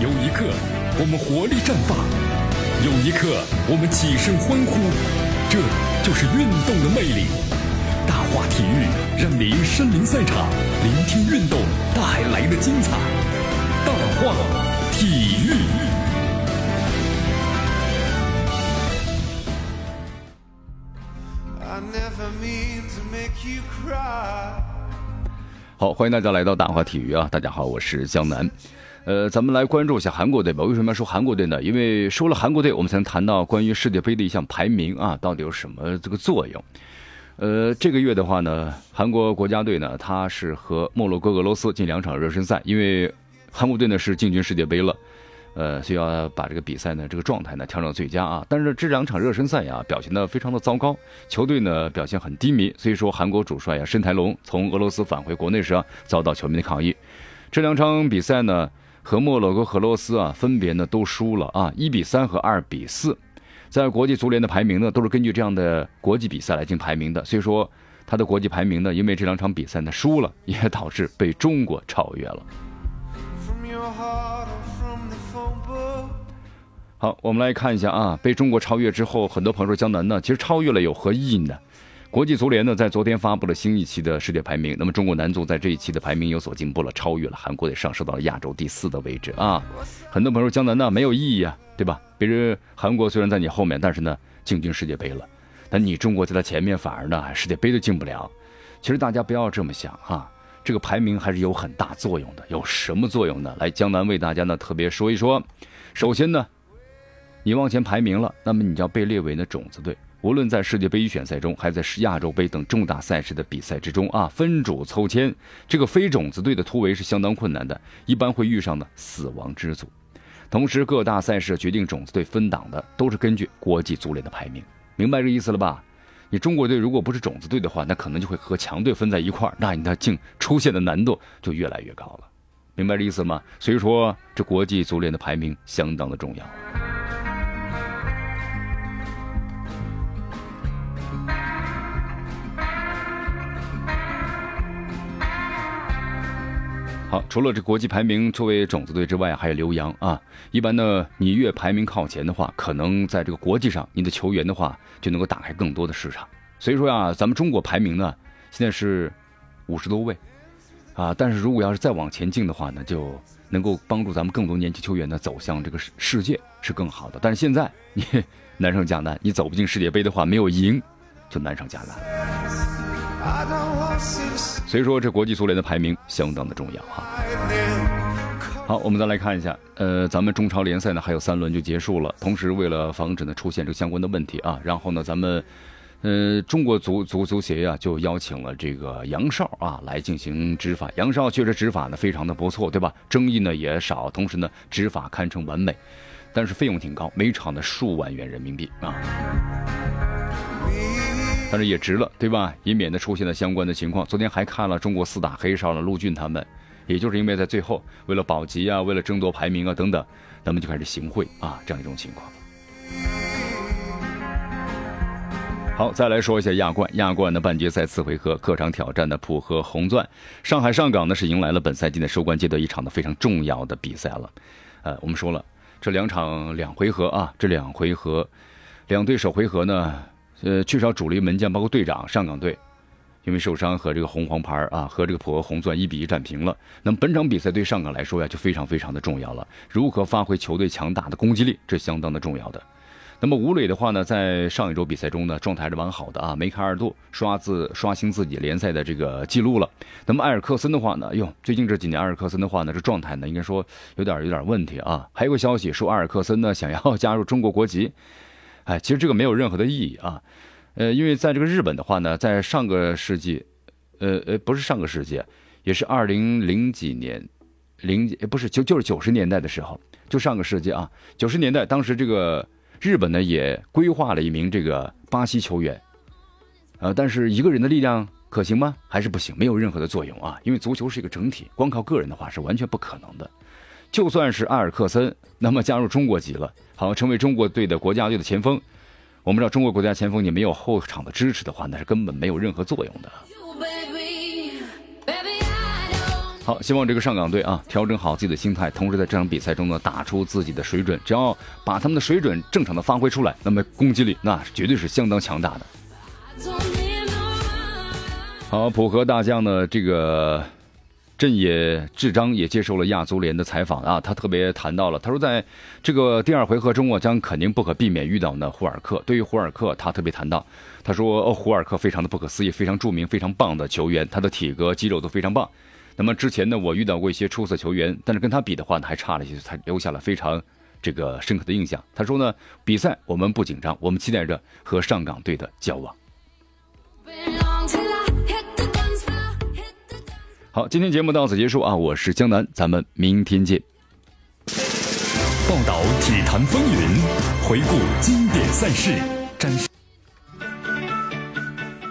有一刻我们活力绽放，有一刻我们起身欢呼，这就是运动的魅力。大话体育让您身临赛场，聆听运动带来的精彩。大话体育。好，欢迎大家来到大话体育啊！大家好，我是江南。呃，咱们来关注一下韩国队吧。为什么要说韩国队呢？因为说了韩国队，我们才能谈到关于世界杯的一项排名啊，到底有什么这个作用？呃，这个月的话呢，韩国国家队呢，他是和摩洛哥、俄罗斯进两场热身赛，因为韩国队呢是进军世界杯了，呃，需要把这个比赛呢这个状态呢调整最佳啊。但是这两场热身赛呀，表现的非常的糟糕，球队呢表现很低迷，所以说韩国主帅呀申台龙从俄罗斯返回国内时啊，遭到球迷的抗议。这两场比赛呢。和摩洛哥、俄罗斯啊，分别呢都输了啊，一比三和二比四，在国际足联的排名呢，都是根据这样的国际比赛来进行排名的。所以说，他的国际排名呢，因为这两场比赛呢输了，也导致被中国超越了。好，我们来看一下啊，被中国超越之后，很多朋友说江南呢，其实超越了有何意义呢？国际足联呢，在昨天发布了新一期的世界排名。那么，中国男足在这一期的排名有所进步了，超越了韩国，也上升到了亚洲第四的位置啊。很多朋友说江南呢没有意义啊，对吧？别人韩国虽然在你后面，但是呢进军世界杯了，但你中国在他前面，反而呢世界杯都进不了。其实大家不要这么想啊，这个排名还是有很大作用的。有什么作用呢？来，江南为大家呢特别说一说。首先呢，你往前排名了，那么你就要被列为呢种子队。无论在世界杯预选赛中，还在亚洲杯等重大赛事的比赛之中啊，分组抽签，这个非种子队的突围是相当困难的，一般会遇上呢死亡之组。同时，各大赛事决定种子队分档的都是根据国际足联的排名，明白这意思了吧？你中国队如果不是种子队的话，那可能就会和强队分在一块儿，那你的竞出现的难度就越来越高了，明白这意思吗？所以说，这国际足联的排名相当的重要。好，除了这国际排名作为种子队之外，还有刘洋啊。一般呢，你越排名靠前的话，可能在这个国际上，你的球员的话就能够打开更多的市场。所以说呀，咱们中国排名呢，现在是五十多位啊。但是如果要是再往前进的话呢，就能够帮助咱们更多年轻球员呢走向这个世世界是更好的。但是现在你难上加难，你走不进世界杯的话，没有赢就难上加难。所以说，这国际足联的排名相当的重要哈。好，我们再来看一下，呃，咱们中超联赛呢还有三轮就结束了。同时，为了防止呢出现这个相关的问题啊，然后呢，咱们，呃，中国足足足协呀就邀请了这个杨少啊来进行执法。杨少确实执法呢非常的不错，对吧？争议呢也少，同时呢执法堪称完美，但是费用挺高，每场的数万元人民币啊。但是也值了，对吧？以免得出现了相关的情况。昨天还看了中国四大黑哨的陆俊他们，也就是因为在最后为了保级啊，为了争夺排名啊等等，他们就开始行贿啊，这样一种情况。好，再来说一下亚冠。亚冠的半决赛次回合，客场挑战的浦和红钻，上海上港呢是迎来了本赛季的收官阶段一场的非常重要的比赛了。呃，我们说了，这两场两回合啊，这两回合，两队首回合呢。呃，缺少主力门将，包括队长上港队，因为受伤和这个红黄牌啊，和这个普和红钻一比一战平了。那么本场比赛对上港来说呀，就非常非常的重要了。如何发挥球队强大的攻击力，这相当的重要的。那么吴磊的话呢，在上一周比赛中呢，状态是蛮好的啊，梅开二度，刷自刷新自己联赛的这个记录了。那么埃尔克森的话呢，哟，最近这几年埃尔克森的话呢，这状态呢，应该说有点有点问题啊。还有个消息说，埃尔克森呢想要 加入中国国籍。哎，其实这个没有任何的意义啊，呃，因为在这个日本的话呢，在上个世纪，呃呃，不是上个世纪，也是二零零几年，零不是就就是九十年代的时候，就上个世纪啊，九十年代，当时这个日本呢也规划了一名这个巴西球员，呃，但是一个人的力量可行吗？还是不行，没有任何的作用啊，因为足球是一个整体，光靠个人的话是完全不可能的。就算是埃尔克森，那么加入中国籍了，好成为中国队的国家队的前锋。我们知道，中国国家前锋你没有后场的支持的话，那是根本没有任何作用的。好，希望这个上港队啊调整好自己的心态，同时在这场比赛中呢打出自己的水准。只要把他们的水准正常的发挥出来，那么攻击力那绝对是相当强大的。好，浦和大将呢这个。镇野智章也接受了亚足联的采访啊，他特别谈到了，他说在这个第二回合中，我将肯定不可避免遇到呢胡尔克。对于胡尔克，他特别谈到，他说哦，胡尔克非常的不可思议，非常著名，非常棒的球员，他的体格肌肉都非常棒。那么之前呢，我遇到过一些出色球员，但是跟他比的话呢，还差了一些，他留下了非常这个深刻的印象。他说呢，比赛我们不紧张，我们期待着和上港队的交往。好，今天节目到此结束啊！我是江南，咱们明天见。报道体坛风云，回顾经典赛事，展示。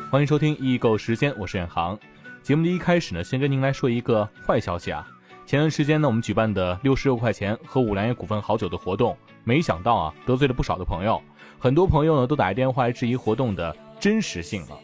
欢迎收听易购时间，我是远航。节目的一开始呢，先跟您来说一个坏消息啊！前段时间呢，我们举办的六十六块钱和五粮液股份好酒的活动，没想到啊，得罪了不少的朋友。很多朋友呢，都打来电话来质疑活动的真实性了。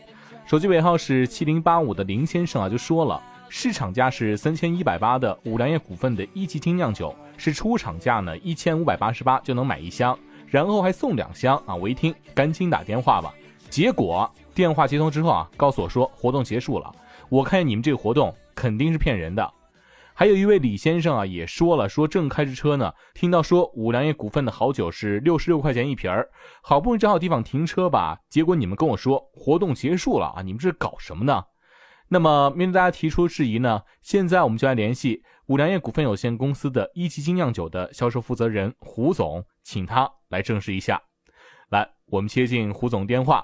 手机尾号是七零八五的林先生啊，就说了。市场价是三千一百八的五粮液股份的一级精酿酒，是出厂价呢一千五百八十八就能买一箱，然后还送两箱啊！我一听，赶紧打电话吧。结果电话接通之后啊，告诉我说活动结束了。我看你们这个活动肯定是骗人的。还有一位李先生啊，也说了，说正开着车呢，听到说五粮液股份的好酒是六十六块钱一瓶儿，好不容易找好地方停车吧，结果你们跟我说活动结束了啊！你们这是搞什么呢？那么，面对大家提出质疑呢，现在我们就来联系五粮液股份有限公司的一级精酿酒的销售负责人胡总，请他来证实一下。来，我们接进胡总电话。